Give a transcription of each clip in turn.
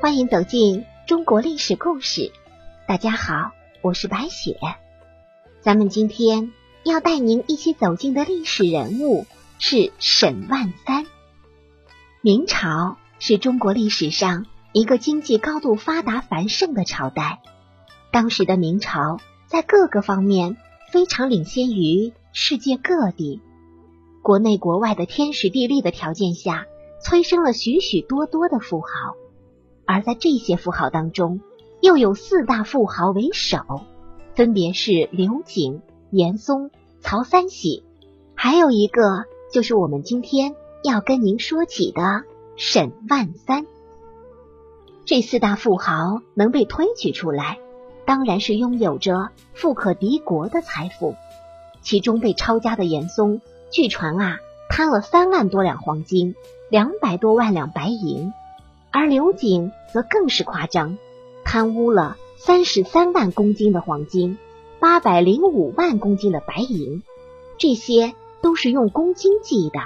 欢迎走进中国历史故事。大家好，我是白雪。咱们今天要带您一起走进的历史人物是沈万三。明朝是中国历史上一个经济高度发达繁盛的朝代。当时的明朝在各个方面非常领先于世界各地，国内国外的天时地利的条件下，催生了许许多多的富豪。而在这些富豪当中，又有四大富豪为首，分别是刘瑾、严嵩、曹三喜，还有一个就是我们今天要跟您说起的沈万三。这四大富豪能被推举出来，当然是拥有着富可敌国的财富。其中被抄家的严嵩，据传啊，贪了三万多两黄金，两百多万两白银。而刘瑾则更是夸张，贪污了三十三万公斤的黄金，八百零五万公斤的白银，这些都是用公斤计的。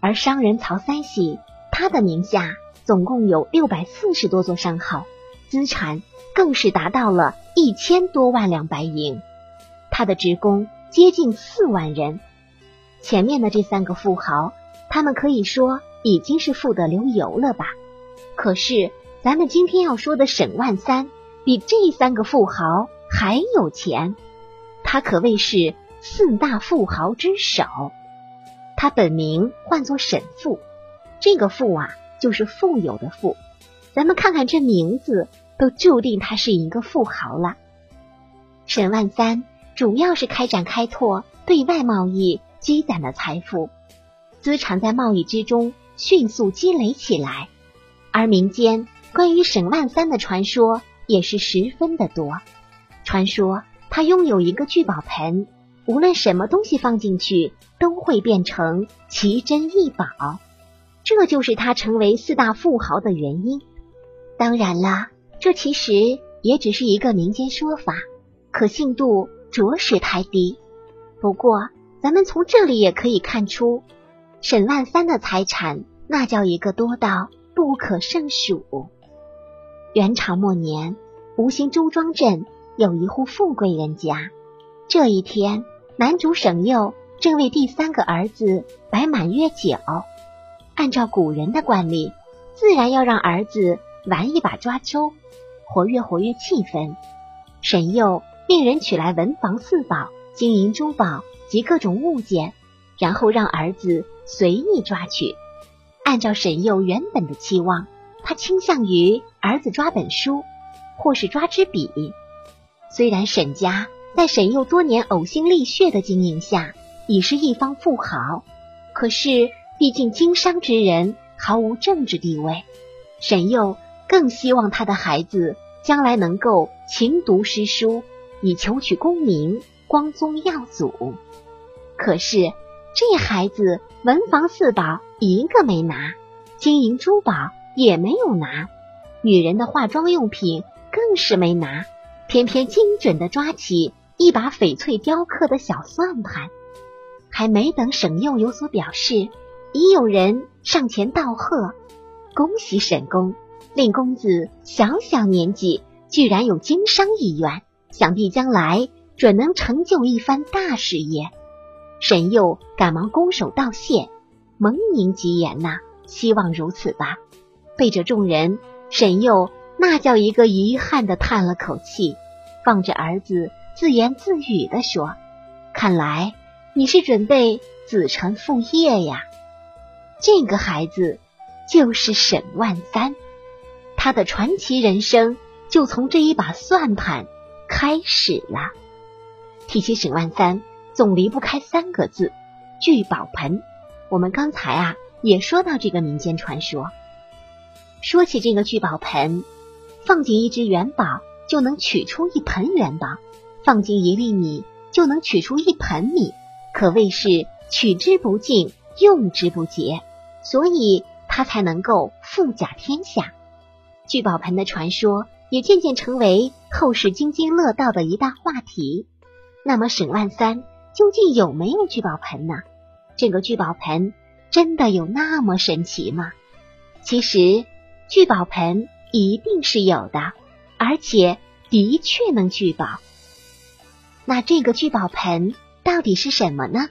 而商人曹三喜，他的名下总共有六百四十多座商号，资产更是达到了一千多万两白银，他的职工接近四万人。前面的这三个富豪，他们可以说已经是富得流油了吧？可是，咱们今天要说的沈万三比这三个富豪还有钱，他可谓是四大富豪之首。他本名唤作沈富，这个“富”啊，就是富有的“富”。咱们看看这名字，都注定他是一个富豪了。沈万三主要是开展开拓对外贸易，积攒了财富，资产在贸易之中迅速积累起来。而民间关于沈万三的传说也是十分的多。传说他拥有一个聚宝盆，无论什么东西放进去都会变成奇珍异宝，这就是他成为四大富豪的原因。当然了，这其实也只是一个民间说法，可信度着实太低。不过，咱们从这里也可以看出，沈万三的财产那叫一个多到。不可胜数。元朝末年，吴兴周庄镇有一户富贵人家。这一天，男主沈佑正为第三个儿子摆满月酒。按照古人的惯例，自然要让儿子玩一把抓周，活跃活跃气氛。沈佑命人取来文房四宝、金银珠宝及各种物件，然后让儿子随意抓取。按照沈佑原本的期望，他倾向于儿子抓本书，或是抓支笔。虽然沈家在沈佑多年呕心沥血的经营下，已是一方富豪，可是毕竟经商之人毫无政治地位。沈佑更希望他的孩子将来能够勤读诗书，以求取功名、光宗耀祖。可是。这孩子文房四宝一个没拿，金银珠宝也没有拿，女人的化妆用品更是没拿，偏偏精准的抓起一把翡翠雕刻的小算盘。还没等沈佑有所表示，已有人上前道贺：“恭喜沈公，令公子小小年纪居然有经商意愿，想必将来准能成就一番大事业。”沈佑赶忙拱手道谢，蒙您吉言呐，希望如此吧。背着众人，沈佑那叫一个遗憾的叹了口气，望着儿子自言自语的说：“看来你是准备子承父业呀。”这个孩子就是沈万三，他的传奇人生就从这一把算盘开始了。提起沈万三。总离不开三个字——聚宝盆。我们刚才啊也说到这个民间传说。说起这个聚宝盆，放进一只元宝就能取出一盆元宝，放进一粒米就能取出一盆米，可谓是取之不尽，用之不竭，所以它才能够富甲天下。聚宝盆的传说也渐渐成为后世津津乐道的一大话题。那么沈万三。究竟有没有聚宝盆呢？这个聚宝盆真的有那么神奇吗？其实，聚宝盆一定是有的，而且的确能聚宝。那这个聚宝盆到底是什么呢？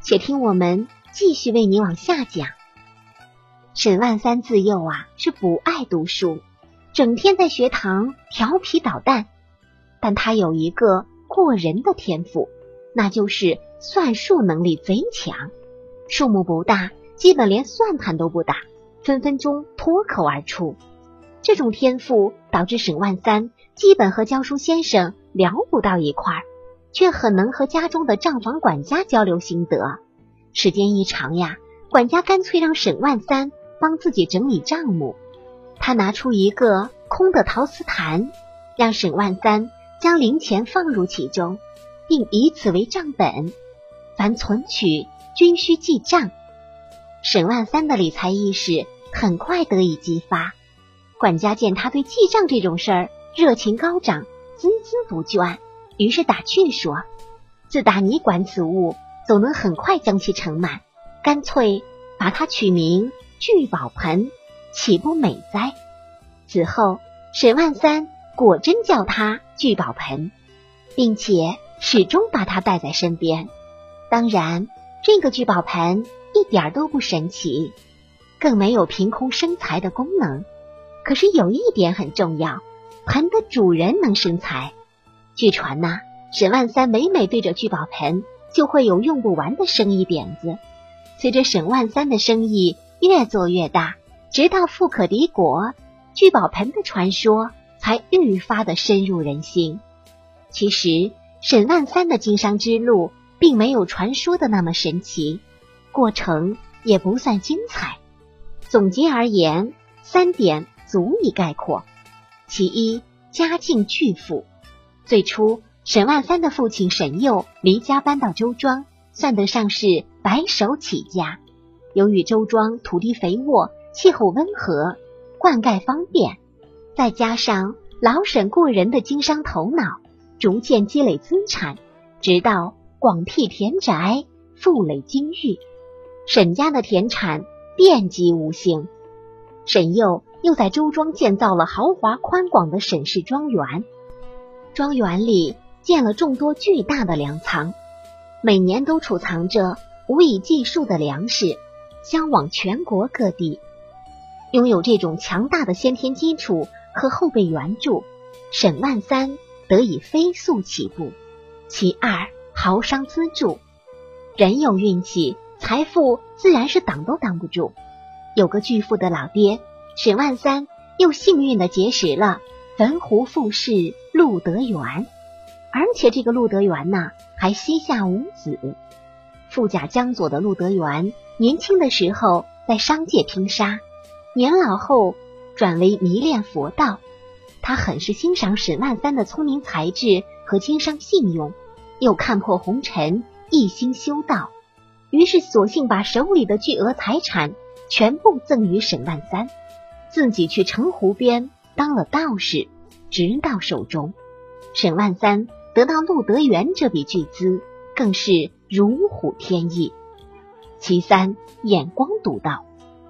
且听我们继续为你往下讲。沈万三自幼啊是不爱读书，整天在学堂调皮捣蛋。但他有一个过人的天赋，那就是算术能力贼强。数目不大，基本连算盘都不打，分分钟脱口而出。这种天赋导致沈万三基本和教书先生聊不到一块儿。却很能和家中的账房管家交流心得。时间一长呀，管家干脆让沈万三帮自己整理账目。他拿出一个空的陶瓷坛，让沈万三将零钱放入其中，并以此为账本，凡存取均需记账。沈万三的理财意识很快得以激发。管家见他对记账这种事儿热情高涨，孜孜不倦。于是打趣说：“自打你管此物，总能很快将其盛满，干脆把它取名聚宝盆，岂不美哉？”此后，沈万三果真叫它聚宝盆，并且始终把它带在身边。当然，这个聚宝盆一点都不神奇，更没有凭空生财的功能。可是有一点很重要，盆的主人能生财。据传呐，沈万三每每对着聚宝盆，就会有用不完的生意点子。随着沈万三的生意越做越大，直到富可敌国，聚宝盆的传说才愈发的深入人心。其实，沈万三的经商之路并没有传说的那么神奇，过程也不算精彩。总结而言，三点足以概括：其一，家境巨富。最初，沈万三的父亲沈佑离家搬到周庄，算得上是白手起家。由于周庄土地肥沃，气候温和，灌溉方便，再加上老沈过人的经商头脑，逐渐积累资产，直到广辟田宅，富累金玉。沈家的田产遍及无形。沈佑又在周庄建造了豪华宽广的沈氏庄园。庄园里建了众多巨大的粮仓，每年都储藏着无以计数的粮食，销往全国各地。拥有这种强大的先天基础和后备援助，沈万三得以飞速起步。其二，豪商资助，人有运气，财富自然是挡都挡不住。有个巨富的老爹，沈万三又幸运的结识了。汾湖富士陆德元，而且这个陆德元呐还膝下无子。富甲江左的陆德元，年轻的时候在商界拼杀，年老后转为迷恋佛道。他很是欣赏沈万三的聪明才智和经商信用，又看破红尘，一心修道，于是索性把手里的巨额财产全部赠与沈万三，自己去城湖边。当了道士，直到寿终。沈万三得到陆德元这笔巨资，更是如虎添翼。其三，眼光独到。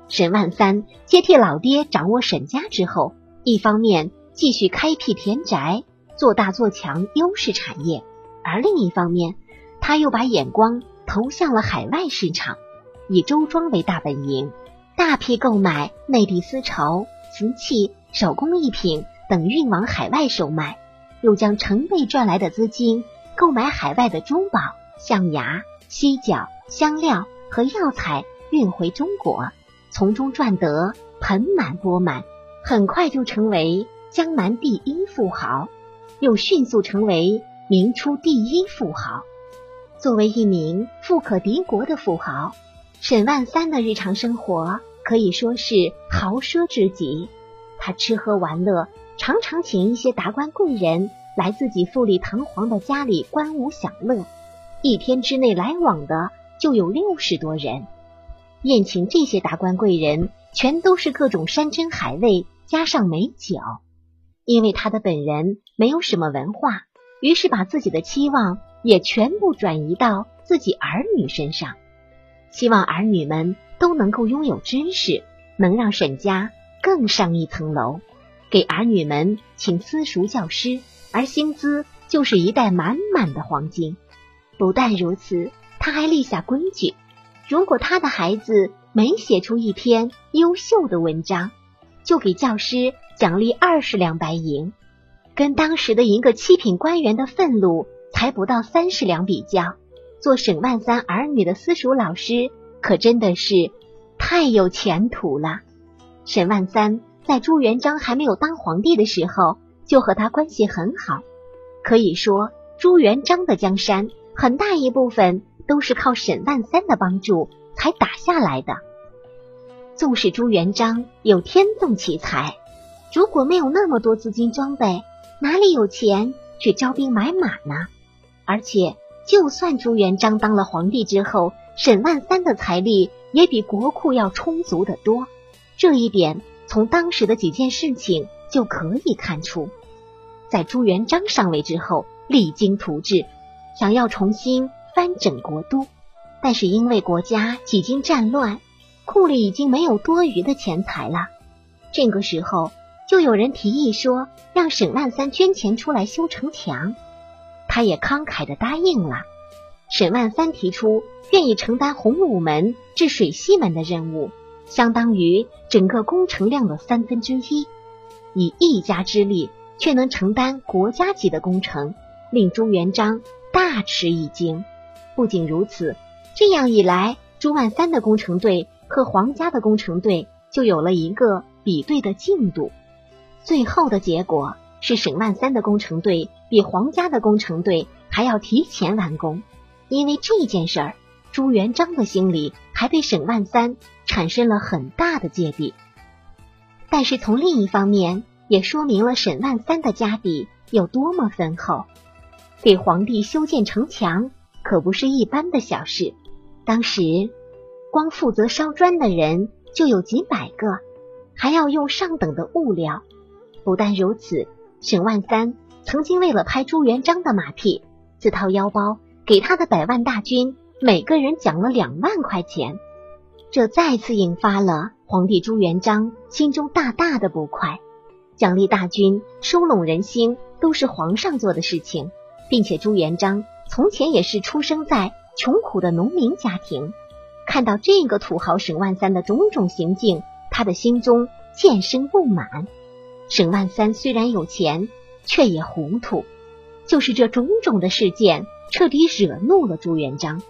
沈万三接替老爹掌握沈家之后，一方面继续开辟田宅，做大做强优势产业；而另一方面，他又把眼光投向了海外市场，以周庄为大本营，大批购买内地丝绸、瓷器。手工艺品等运往海外售卖，又将成倍赚来的资金购买海外的珠宝、象牙、犀角、香料和药材运回中国，从中赚得盆满钵满，很快就成为江南第一富豪，又迅速成为明初第一富豪。作为一名富可敌国的富豪，沈万三的日常生活可以说是豪奢之极。他吃喝玩乐，常常请一些达官贵人来自己富丽堂皇的家里观舞享乐，一天之内来往的就有六十多人。宴请这些达官贵人，全都是各种山珍海味，加上美酒。因为他的本人没有什么文化，于是把自己的期望也全部转移到自己儿女身上，希望儿女们都能够拥有知识，能让沈家。更上一层楼，给儿女们请私塾教师，而薪资就是一袋满满的黄金。不但如此，他还立下规矩：如果他的孩子没写出一篇优秀的文章，就给教师奖励二十两白银。跟当时的一个七品官员的俸禄才不到三十两比较，做沈万三儿女的私塾老师，可真的是太有前途了。沈万三在朱元璋还没有当皇帝的时候，就和他关系很好，可以说朱元璋的江山很大一部分都是靠沈万三的帮助才打下来的。纵使朱元璋有天纵奇才，如果没有那么多资金装备，哪里有钱去招兵买马呢？而且，就算朱元璋当了皇帝之后，沈万三的财力也比国库要充足的多。这一点从当时的几件事情就可以看出。在朱元璋上位之后，励精图治，想要重新翻整国都，但是因为国家几经战乱。库里已经没有多余的钱财了，这个时候就有人提议说让沈万三捐钱出来修城墙，他也慷慨的答应了。沈万三提出愿意承担洪武门至水西门的任务，相当于整个工程量的三分之一，以一家之力却能承担国家级的工程，令朱元璋大吃一惊。不仅如此，这样一来，朱万三的工程队。和皇家的工程队就有了一个比对的进度，最后的结果是沈万三的工程队比皇家的工程队还要提前完工。因为这件事儿，朱元璋的心里还对沈万三产生了很大的芥蒂。但是从另一方面，也说明了沈万三的家底有多么丰厚。给皇帝修建城墙可不是一般的小事，当时。光负责烧砖的人就有几百个，还要用上等的物料。不但如此，沈万三曾经为了拍朱元璋的马屁，自掏腰包给他的百万大军每个人奖了两万块钱。这再次引发了皇帝朱元璋心中大大的不快。奖励大军、收拢人心都是皇上做的事情，并且朱元璋从前也是出生在穷苦的农民家庭。看到这个土豪沈万三的种种行径，他的心中渐生不满。沈万三虽然有钱，却也糊涂。就是这种种的事件，彻底惹怒了朱元璋。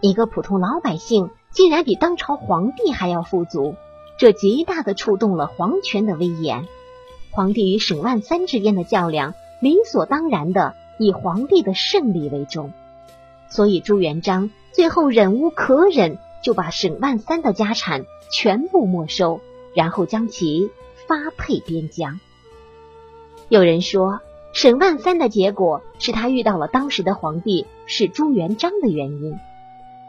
一个普通老百姓竟然比当朝皇帝还要富足，这极大的触动了皇权的威严。皇帝与沈万三之间的较量，理所当然的以皇帝的胜利为重。所以朱元璋最后忍无可忍。就把沈万三的家产全部没收，然后将其发配边疆。有人说，沈万三的结果是他遇到了当时的皇帝是朱元璋的原因。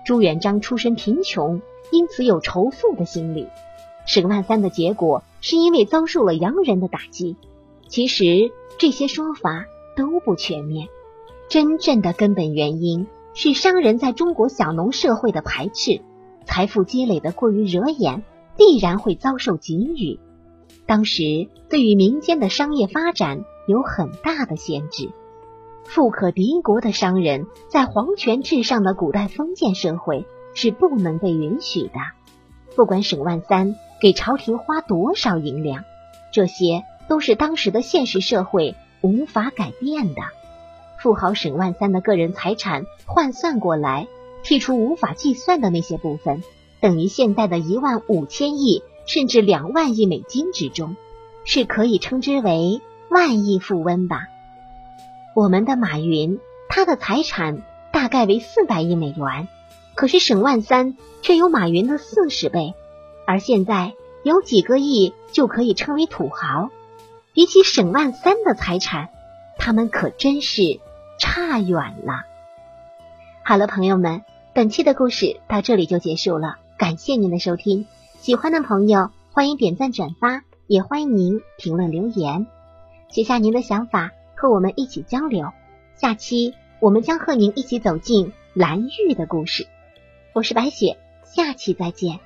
朱元璋出身贫穷，因此有仇富的心理。沈万三的结果是因为遭受了洋人的打击。其实这些说法都不全面，真正的根本原因是商人在中国小农社会的排斥。财富积累的过于惹眼，必然会遭受给予。当时对于民间的商业发展有很大的限制。富可敌国的商人，在皇权至上的古代封建社会是不能被允许的。不管沈万三给朝廷花多少银两，这些都是当时的现实社会无法改变的。富豪沈万三的个人财产换算过来。剔除无法计算的那些部分，等于现在的一万五千亿甚至两万亿美金之中，是可以称之为万亿富翁吧。我们的马云，他的财产大概为四百亿美元，可是沈万三却有马云的四十倍。而现在有几个亿就可以称为土豪，比起沈万三的财产，他们可真是差远了。好了，朋友们。本期的故事到这里就结束了，感谢您的收听。喜欢的朋友欢迎点赞转发，也欢迎您评论留言，写下您的想法和我们一起交流。下期我们将和您一起走进蓝玉的故事。我是白雪，下期再见。